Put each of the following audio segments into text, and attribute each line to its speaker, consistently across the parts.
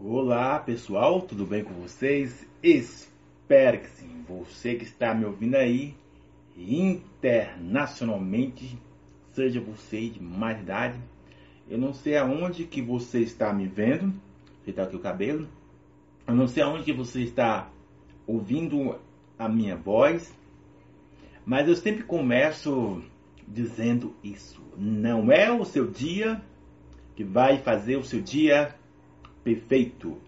Speaker 1: Olá pessoal, tudo bem com vocês? Espero que sim. Você que está me ouvindo aí internacionalmente, seja você de mais idade, eu não sei aonde que você está me vendo, está aqui o cabelo, eu não sei aonde que você está ouvindo a minha voz, mas eu sempre começo dizendo isso. Não é o seu dia que vai fazer o seu dia perfeito,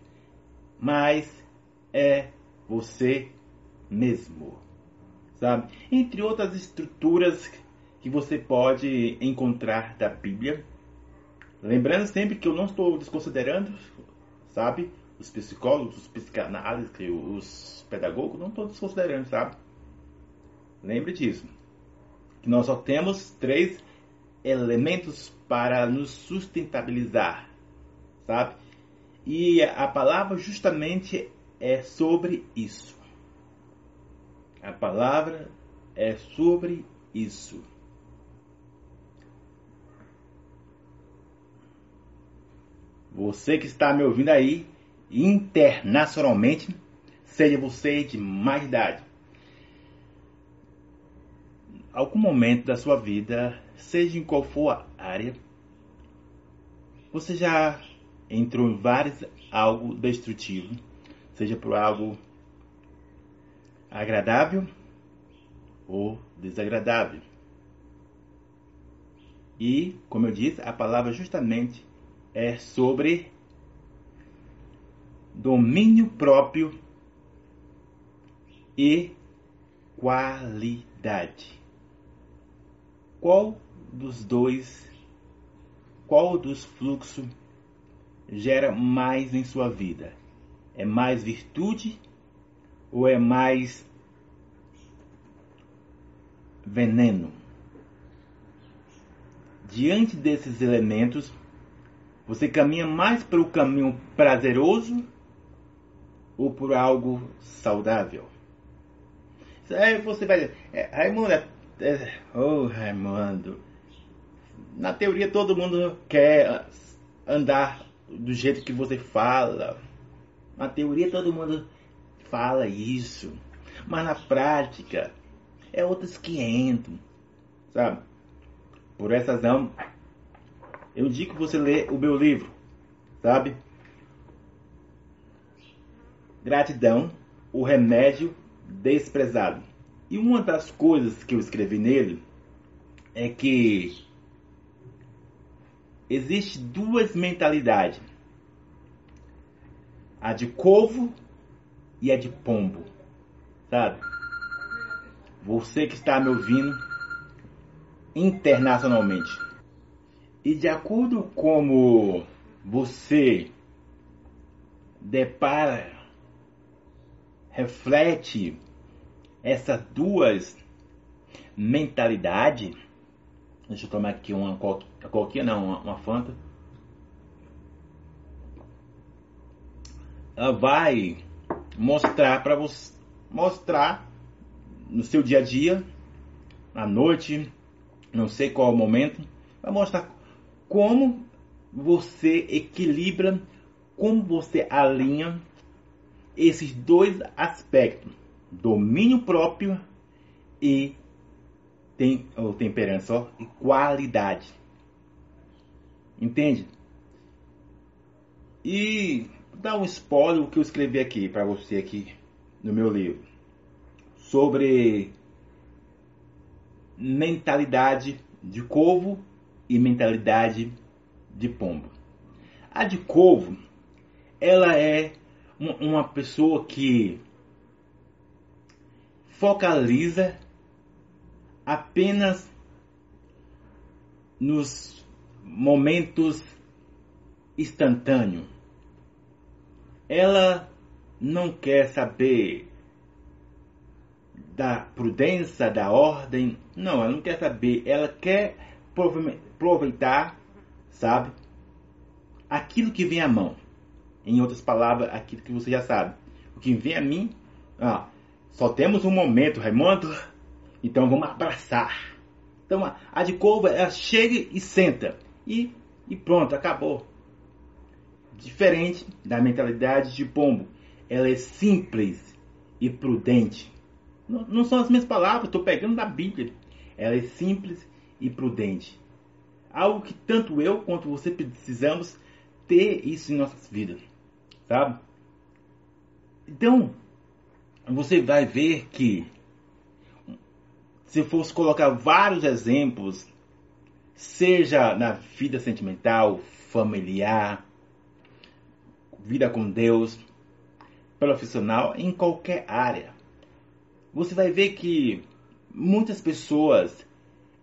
Speaker 1: mas é você mesmo, sabe? Entre outras estruturas que você pode encontrar da Bíblia. Lembrando sempre que eu não estou desconsiderando, sabe? Os psicólogos, os psicanalistas, os pedagogos, não estou desconsiderando, sabe? Lembre disso. Que nós só temos três elementos para nos sustentabilizar, sabe? E a palavra justamente é sobre isso. A palavra é sobre isso. Você que está me ouvindo aí internacionalmente, seja você de mais idade. Algum momento da sua vida, seja em qual for a área, você já entrou em vários algo destrutivo, seja por algo agradável ou desagradável. E, como eu disse, a palavra justamente é sobre domínio próprio e qualidade. Qual dos dois, qual dos fluxos gera mais em sua vida? É mais virtude ou é mais veneno? Diante desses elementos, você caminha mais para o caminho prazeroso ou por algo saudável? Aí você vai dizer, é, Raimundo, é, é, oh Raimundo, na teoria todo mundo quer andar do jeito que você fala. Na teoria todo mundo fala isso, mas na prática é outros 500, sabe? Por essa razão, eu digo que você lê o meu livro, sabe? Gratidão, o remédio desprezado. E uma das coisas que eu escrevi nele é que existe duas mentalidades. A de corvo e a de pombo. Sabe? Você que está me ouvindo internacionalmente. E de acordo com como você depara, reflete essas duas mentalidades, Deixa eu tomar aqui uma coquinha, não, uma, uma Fanta. Ela vai mostrar para você, mostrar no seu dia a dia, à noite, não sei qual momento, vai mostrar como você equilibra, como você alinha esses dois aspectos, domínio próprio e tem, ou temperança, ó, e qualidade. Entende? E dar um spoiler o que eu escrevi aqui para você aqui no meu livro sobre mentalidade de corvo e mentalidade de pombo. A de corvo, ela é uma pessoa que focaliza apenas nos momentos instantâneos. Ela não quer saber da prudência, da ordem. Não, ela não quer saber. Ela quer aproveitar, sabe? Aquilo que vem à mão. Em outras palavras, aquilo que você já sabe. O que vem a mim, ah, só temos um momento, Raimundo. Então vamos abraçar. Então a de couve ela chega e senta. E, e pronto, acabou. diferente da mentalidade de pombo. Ela é simples e prudente. Não, não são as minhas palavras, estou pegando da Bíblia. Ela é simples e prudente. Algo que tanto eu quanto você precisamos ter isso em nossas vidas, sabe? Então, você vai ver que se fosse colocar vários exemplos, seja na vida sentimental, familiar, vida com Deus, profissional, em qualquer área, você vai ver que muitas pessoas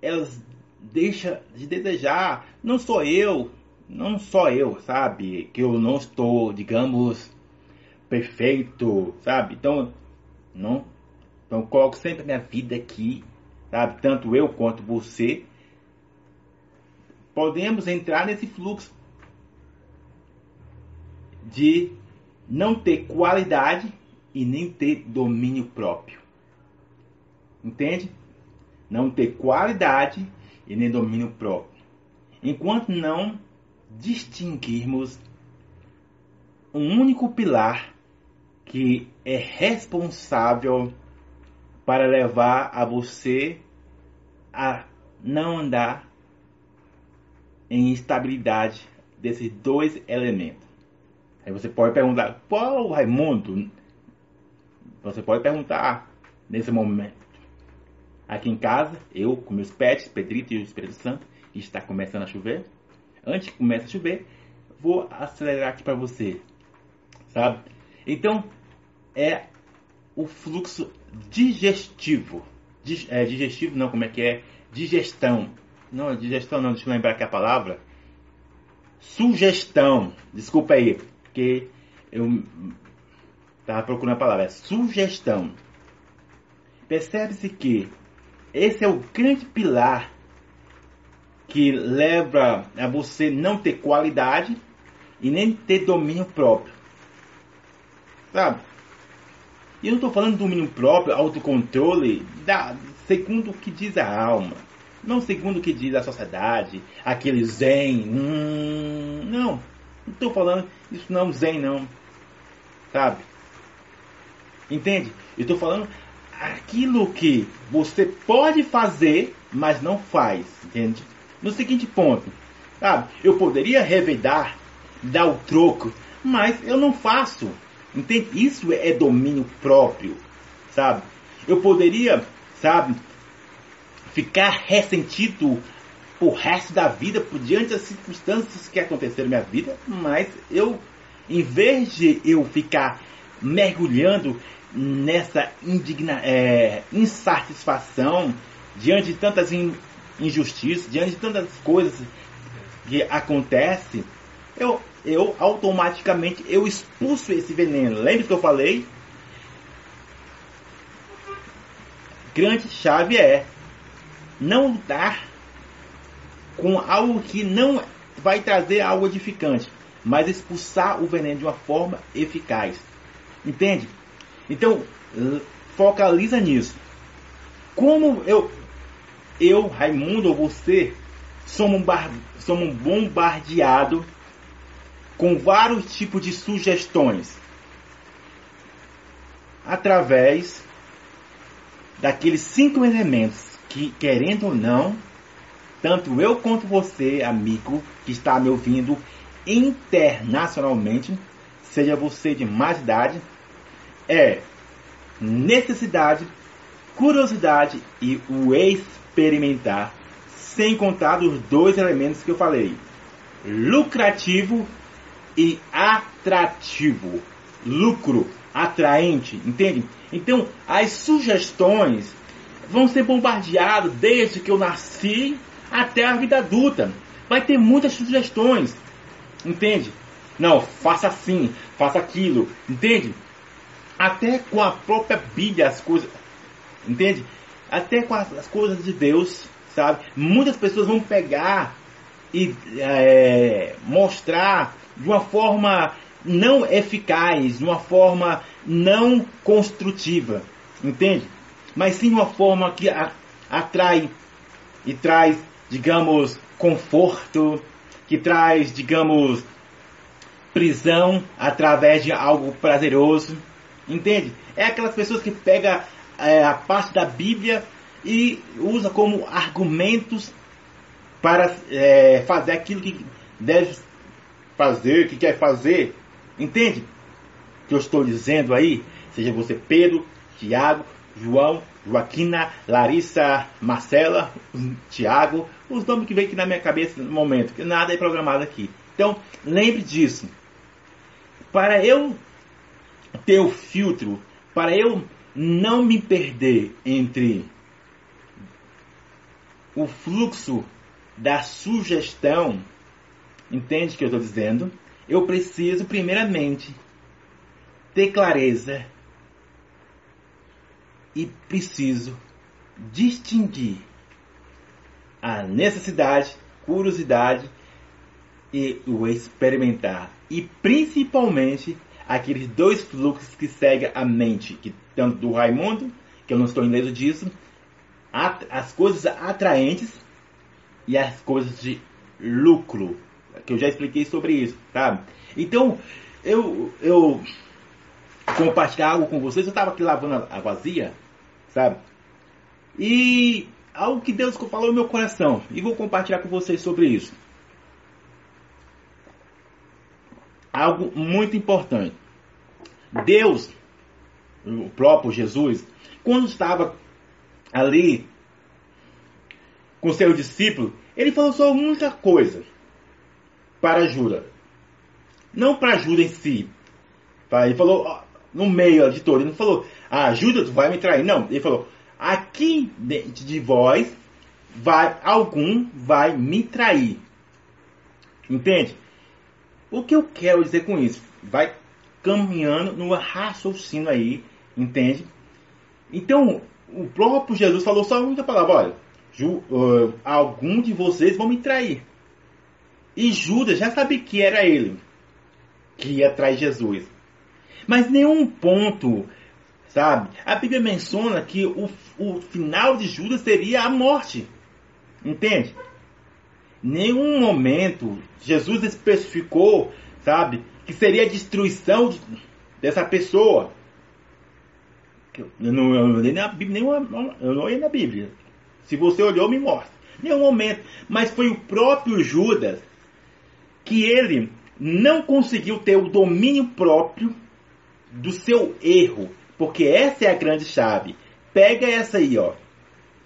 Speaker 1: elas deixam de desejar, não sou eu, não só eu, sabe, que eu não estou, digamos, perfeito, sabe? Então, não, então coloco sempre minha vida aqui sabe? Tanto eu quanto você podemos entrar nesse fluxo de não ter qualidade e nem ter domínio próprio. Entende? Não ter qualidade e nem domínio próprio. Enquanto não distinguirmos um único pilar que é responsável para levar a você a não andar em instabilidade desses dois elementos. Aí você pode perguntar, qual Raimundo? Você pode perguntar nesse momento. Aqui em casa, eu com meus pets, Pedrito e o Espírito Santo, está começando a chover. Antes que comece a chover, vou acelerar aqui para você, sabe? Então, é o fluxo digestivo. é, digestivo não, como é que é? Digestão. Não, digestão não, deixa eu lembrar aqui a palavra. Sugestão. Desculpa aí, porque eu estava procurando a palavra. É sugestão. Percebe-se que esse é o grande pilar que leva a você não ter qualidade e nem ter domínio próprio. Sabe? E eu não estou falando domínio próprio, autocontrole, da, segundo o que diz a alma. Não segundo o que diz a sociedade, aquele zen. Hum, não, não estou falando isso não zen não. Sabe? Entende? Eu estou falando aquilo que você pode fazer, mas não faz. Entende? No seguinte ponto. Sabe? Eu poderia revedar, dar o troco, mas eu não faço. Entende? Isso é domínio próprio, sabe? Eu poderia, sabe, ficar ressentido o resto da vida por diante das circunstâncias que aconteceram na minha vida, mas eu, em vez de eu ficar mergulhando nessa indigna, é, insatisfação diante de tantas injustiças, diante de tantas coisas que acontecem, eu eu automaticamente eu expulso esse veneno. Lembra que eu falei? Grande chave é não lutar com algo que não vai trazer algo edificante, mas expulsar o veneno de uma forma eficaz. Entende? Então, focaliza nisso. Como eu, eu, Raimundo ou você, somos, somos bombardeados com vários tipos de sugestões através daqueles cinco elementos que, querendo ou não, tanto eu quanto você, amigo, que está me ouvindo internacionalmente, seja você de mais idade, é necessidade, curiosidade e o experimentar, sem contar os dois elementos que eu falei: lucrativo e atrativo. Lucro, atraente, entende? Então, as sugestões vão ser bombardeadas desde que eu nasci até a vida adulta. Vai ter muitas sugestões, entende? Não, faça assim, faça aquilo, entende? Até com a própria Bíblia as coisas, entende? Até com as, as coisas de Deus, sabe? Muitas pessoas vão pegar e é, mostrar de uma forma não eficaz, de uma forma não construtiva, entende? Mas sim uma forma que atrai e traz, digamos, conforto, que traz, digamos, prisão através de algo prazeroso. Entende? É aquelas pessoas que pegam é, a parte da Bíblia e usa como argumentos para é, fazer aquilo que deve fazer, que quer fazer. Entende? O que eu estou dizendo aí, seja você Pedro, Tiago, João, Joaquina, Larissa, Marcela, Tiago, os nomes que vem aqui na minha cabeça no momento, que nada é programado aqui. Então, lembre disso. Para eu ter o filtro, para eu não me perder entre o fluxo da sugestão, entende o que eu estou dizendo? Eu preciso, primeiramente, ter clareza e preciso distinguir a necessidade, curiosidade e o experimentar. E principalmente aqueles dois fluxos que seguem a mente, que tanto do Raimundo, que eu não estou indo disso, as coisas atraentes e as coisas de lucro, que eu já expliquei sobre isso, tá? Então, eu, eu compartilhar algo com vocês, eu estava aqui lavando a vazia, sabe? E algo que Deus falou no meu coração. E vou compartilhar com vocês sobre isso. Algo muito importante. Deus, o próprio Jesus, quando estava ali com seu discípulo, ele falou só muita coisa para Judas. Não para Judas em si. Ele falou no meio de todo. Ele não falou, ah, Judas vai me trair. Não, ele falou, aqui dentro de vós, vai, algum vai me trair. Entende? O que eu quero dizer com isso? Vai caminhando no raciocínio aí, entende? Então, o próprio Jesus falou só muita palavra, olha, Ju, uh, algum de vocês vão me trair. E Judas já sabia que era ele que ia trair Jesus. Mas nenhum ponto sabe? A Bíblia menciona que o, o final de Judas seria a morte. Entende? Nenhum momento Jesus especificou, sabe, que seria a destruição dessa pessoa. Eu não, eu não, na Bíblia, nenhuma, eu não olhei na Bíblia. Se você olhou, me mostra. Nenhum momento. Mas foi o próprio Judas que ele não conseguiu ter o domínio próprio do seu erro. Porque essa é a grande chave. Pega essa aí, ó.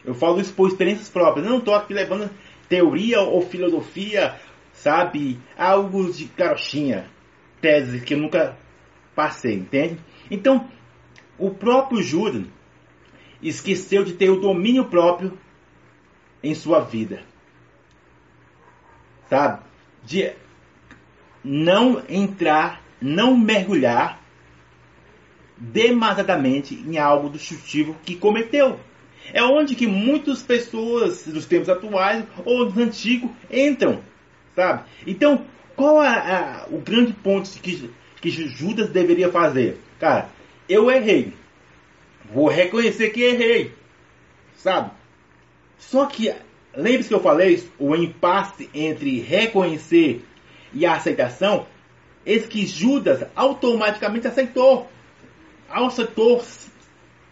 Speaker 1: Eu falo isso por experiências próprias. Eu não estou aqui levando teoria ou filosofia, sabe? Algo de carochinha. Tese que eu nunca passei, entende? Então, o próprio Judas esqueceu de ter o domínio próprio em sua vida. Sabe? De não entrar, não mergulhar demasiadamente em algo destrutivo que cometeu. É onde que muitas pessoas dos tempos atuais ou dos antigos entram, sabe? Então, qual é o grande ponto que, que Judas deveria fazer? Cara, eu errei. Vou reconhecer que errei, sabe? Só que, lembre-se que eu falei, o impasse entre reconhecer e a aceitação, esse que Judas automaticamente aceitou aceitou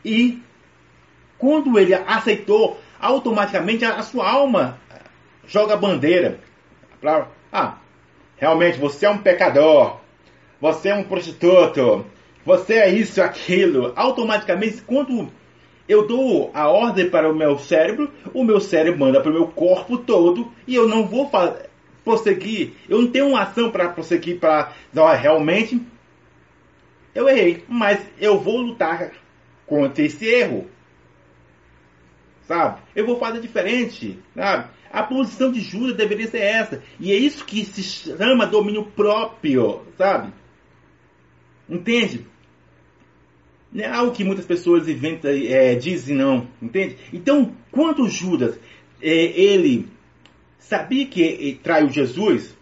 Speaker 1: e quando ele aceitou, automaticamente a sua alma joga a bandeira ah, realmente você é um pecador, você é um prostituto, você é isso, aquilo. Automaticamente, quando eu dou a ordem para o meu cérebro, o meu cérebro manda para o meu corpo todo e eu não vou prosseguir. Eu não tenho uma ação para prosseguir para realmente eu errei, mas eu vou lutar contra esse erro. Sabe? Eu vou fazer diferente. Sabe? A posição de Judas deveria ser essa. E é isso que se chama domínio próprio. Sabe? Entende? Não é algo que muitas pessoas inventam, é, dizem não. Entende? Então, quando Judas é, ele sabia que traiu Jesus,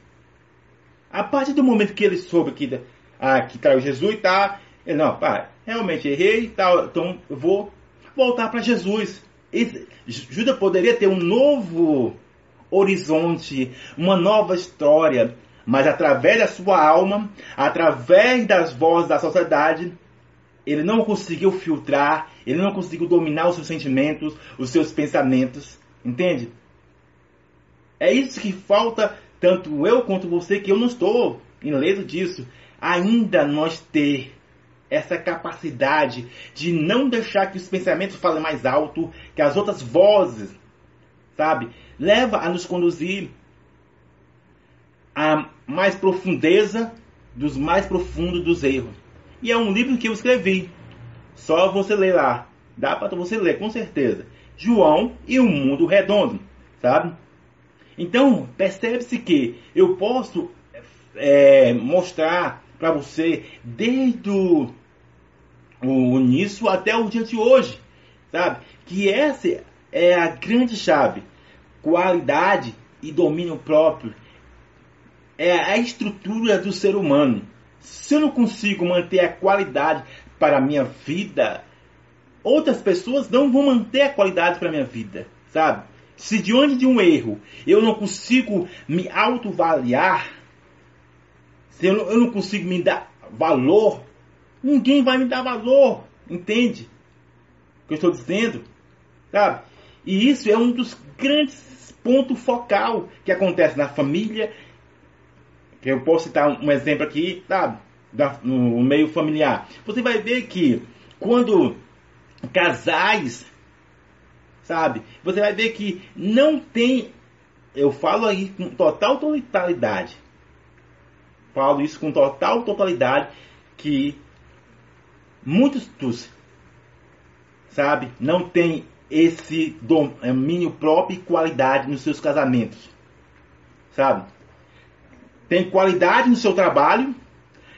Speaker 1: a partir do momento que ele soube que ah, que traiu Jesus e tá. Não, pá, realmente errei e tal, então eu vou voltar para Jesus. Judas poderia ter um novo horizonte, uma nova história, mas através da sua alma, através das vozes da sociedade, ele não conseguiu filtrar, ele não conseguiu dominar os seus sentimentos, os seus pensamentos, entende? É isso que falta tanto eu quanto você, que eu não estou ileso disso, ainda nós ter essa capacidade de não deixar que os pensamentos falem mais alto, que as outras vozes, sabe, leva a nos conduzir a mais profundeza dos mais profundos dos erros. E é um livro que eu escrevi. Só você ler lá. Dá para você ler, com certeza. João e o Mundo Redondo, sabe? Então, percebe-se que eu posso é, mostrar para você desde o, início até o dia de hoje, sabe? Que essa é a grande chave. Qualidade e domínio próprio é a estrutura do ser humano. Se eu não consigo manter a qualidade para a minha vida, outras pessoas não vão manter a qualidade para a minha vida, sabe? Se diante de um erro eu não consigo me autoavaliar, se eu não, eu não consigo me dar valor, ninguém vai me dar valor, entende? O que eu estou dizendo, sabe? E isso é um dos grandes pontos focal que acontece na família eu posso citar um exemplo aqui, sabe? Da, no meio familiar. Você vai ver que quando casais, sabe? Você vai ver que não tem. Eu falo aí com total totalidade. Falo isso com total totalidade que muitos dos, sabe, não tem esse domínio próprio e qualidade nos seus casamentos. Sabe? tem qualidade no seu trabalho,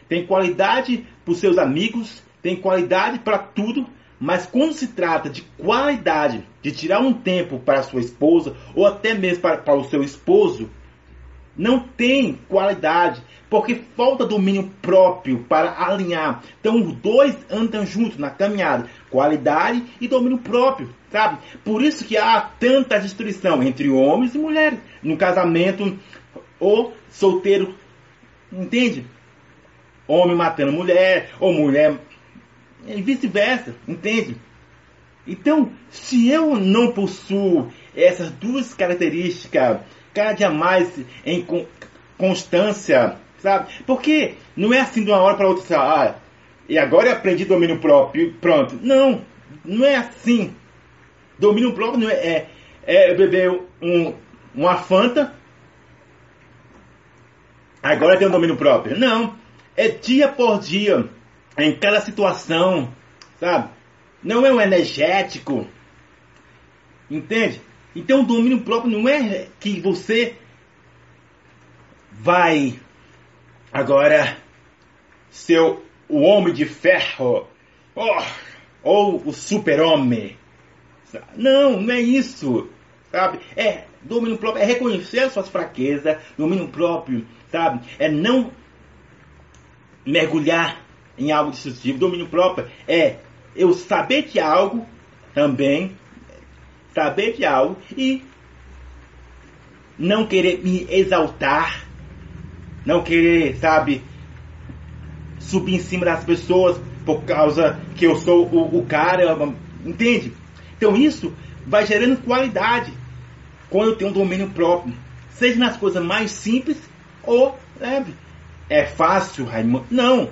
Speaker 1: tem qualidade para os seus amigos, tem qualidade para tudo, mas quando se trata de qualidade, de tirar um tempo para sua esposa ou até mesmo para, para o seu esposo, não tem qualidade, porque falta domínio próprio para alinhar. Então os dois andam juntos na caminhada, qualidade e domínio próprio, sabe? Por isso que há tanta destruição entre homens e mulheres no casamento ou solteiro, entende? Homem matando mulher, ou mulher, e vice-versa, entende? Então, se eu não possuo essas duas características cada dia mais em constância, sabe? Porque não é assim de uma hora para outra, ah, e agora eu aprendi domínio próprio, pronto. Não, não é assim. Domínio próprio não é, é, é beber um, uma Fanta agora tem um domínio próprio. Não. É dia por dia, em cada situação, sabe? Não é um energético. Entende? Então o domínio próprio não é que você vai agora ser o homem de ferro oh, ou o super-homem. Não, não é isso. Sabe? É domínio próprio, é reconhecer suas fraquezas, domínio próprio sabe? É não mergulhar em algo destrutivo. Domínio próprio é eu saber de algo também, saber de algo e não querer me exaltar, não querer, sabe, subir em cima das pessoas por causa que eu sou o, o cara, entende? Então isso vai gerando qualidade quando eu tenho um domínio próprio, seja nas coisas mais simples ou leve. É fácil, Raimundo? Não,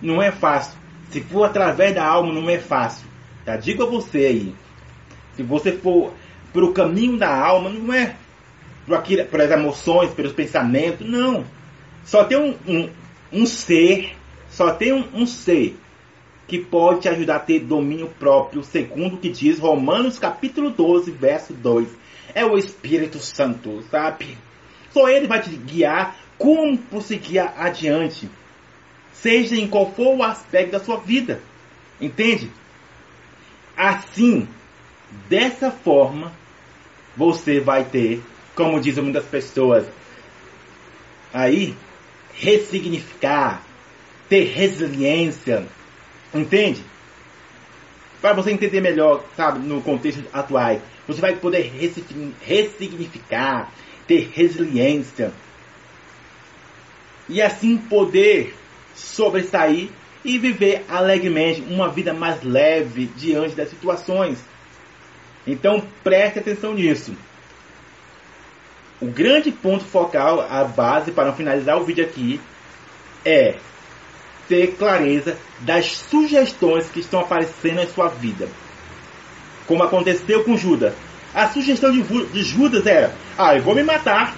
Speaker 1: não é fácil. Se for através da alma, não é fácil. Tá? Digo a você aí. Se você for pelo caminho da alma, não é aquilo, pelas emoções, pelos pensamentos, não. Só tem um, um, um ser, só tem um, um ser que pode te ajudar a ter domínio próprio, segundo o que diz Romanos capítulo 12, verso 2. É o Espírito Santo, sabe? Só Ele vai te guiar como prosseguir adiante. Seja em qual for o aspecto da sua vida. Entende? Assim, dessa forma, você vai ter, como dizem muitas pessoas aí, ressignificar, ter resiliência. Entende? Para você entender melhor, sabe, no contexto atual, você vai poder ressignificar, ter resiliência. e assim poder sobressair e viver alegremente uma vida mais leve diante das situações. Então preste atenção nisso. O grande ponto focal, a base para finalizar o vídeo aqui, é ter clareza das sugestões que estão aparecendo em sua vida. Como aconteceu com Judas. A sugestão de, Judas era: ah, eu vou me matar.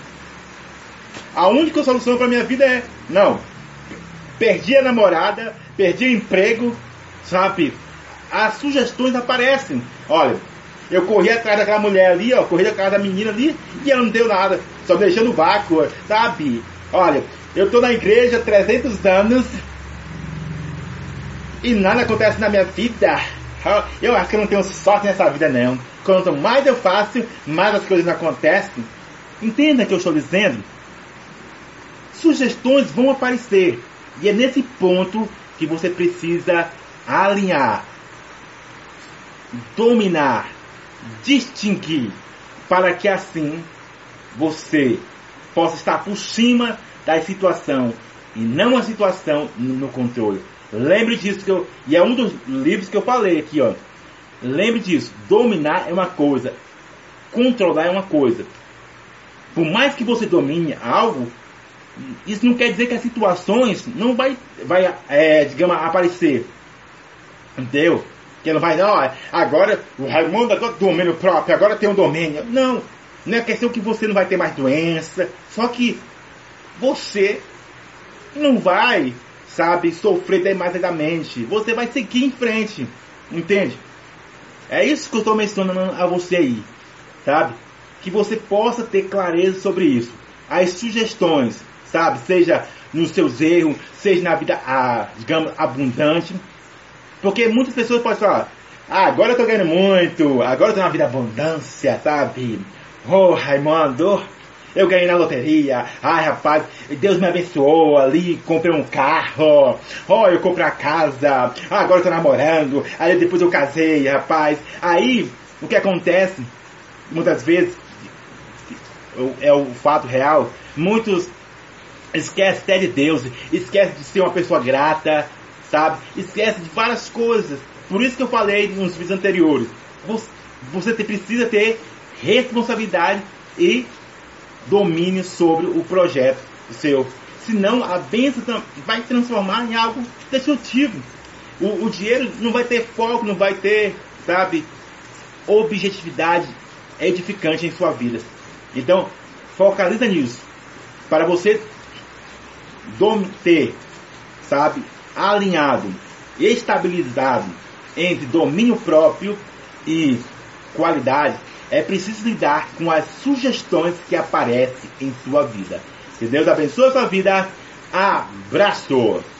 Speaker 1: A única solução para minha vida é: não, perdi a namorada, perdi o emprego, sabe? As sugestões aparecem. Olha, eu corri atrás daquela mulher ali, ó, corri atrás da menina ali e ela não deu nada, só me deixando vácuo, sabe? Olha, eu tô na igreja há 300 anos e nada acontece na minha vida. Eu acho que eu não tenho sorte nessa vida, não. Quanto mais eu faço, mais as coisas acontecem. Entenda o que eu estou dizendo? Sugestões vão aparecer. E é nesse ponto que você precisa alinhar, dominar, distinguir, para que assim você possa estar por cima da situação e não a situação no controle. Lembre disso que eu, e é um dos livros que eu falei aqui, ó. Lembre disso, dominar é uma coisa, controlar é uma coisa. Por mais que você domine algo, isso não quer dizer que as situações não vai, vai é, digamos, aparecer. Entendeu? Que não vai, não, agora o Raimundo agora domínio próprio, agora tem um domínio. Não, não é questão que você não vai ter mais doença, só que você não vai, sabe, sofrer demasiadamente. Você vai seguir em frente, entende? É isso que eu estou mencionando a você aí, sabe? Que você possa ter clareza sobre isso. As sugestões, sabe? Seja nos seus erros, seja na vida, ah, digamos, abundante. Porque muitas pessoas podem falar, ah, agora eu tô ganhando muito, agora eu tô na vida abundância, sabe? Oh, Raimundo, eu ganhei na loteria. Ai, rapaz, Deus me abençoou ali, comprei um carro. Oh, eu comprei a casa. Ah, agora eu tô namorando. Aí depois eu casei, rapaz. Aí, o que acontece? Muitas vezes, é o fato real, muitos esquecem até de Deus, esquecem de ser uma pessoa grata, sabe? Esquece de várias coisas. Por isso que eu falei nos vídeos anteriores. Você precisa ter responsabilidade e domínio sobre o projeto seu. Senão a bênção vai transformar em algo destrutivo. O, o dinheiro não vai ter foco, não vai ter, sabe, objetividade edificante em sua vida. Então, focaliza nisso. Para você ter, sabe, alinhado, estabilizado entre domínio próprio e qualidade, é preciso lidar com as sugestões que aparecem em sua vida. Que Deus abençoe a sua vida. Abraço!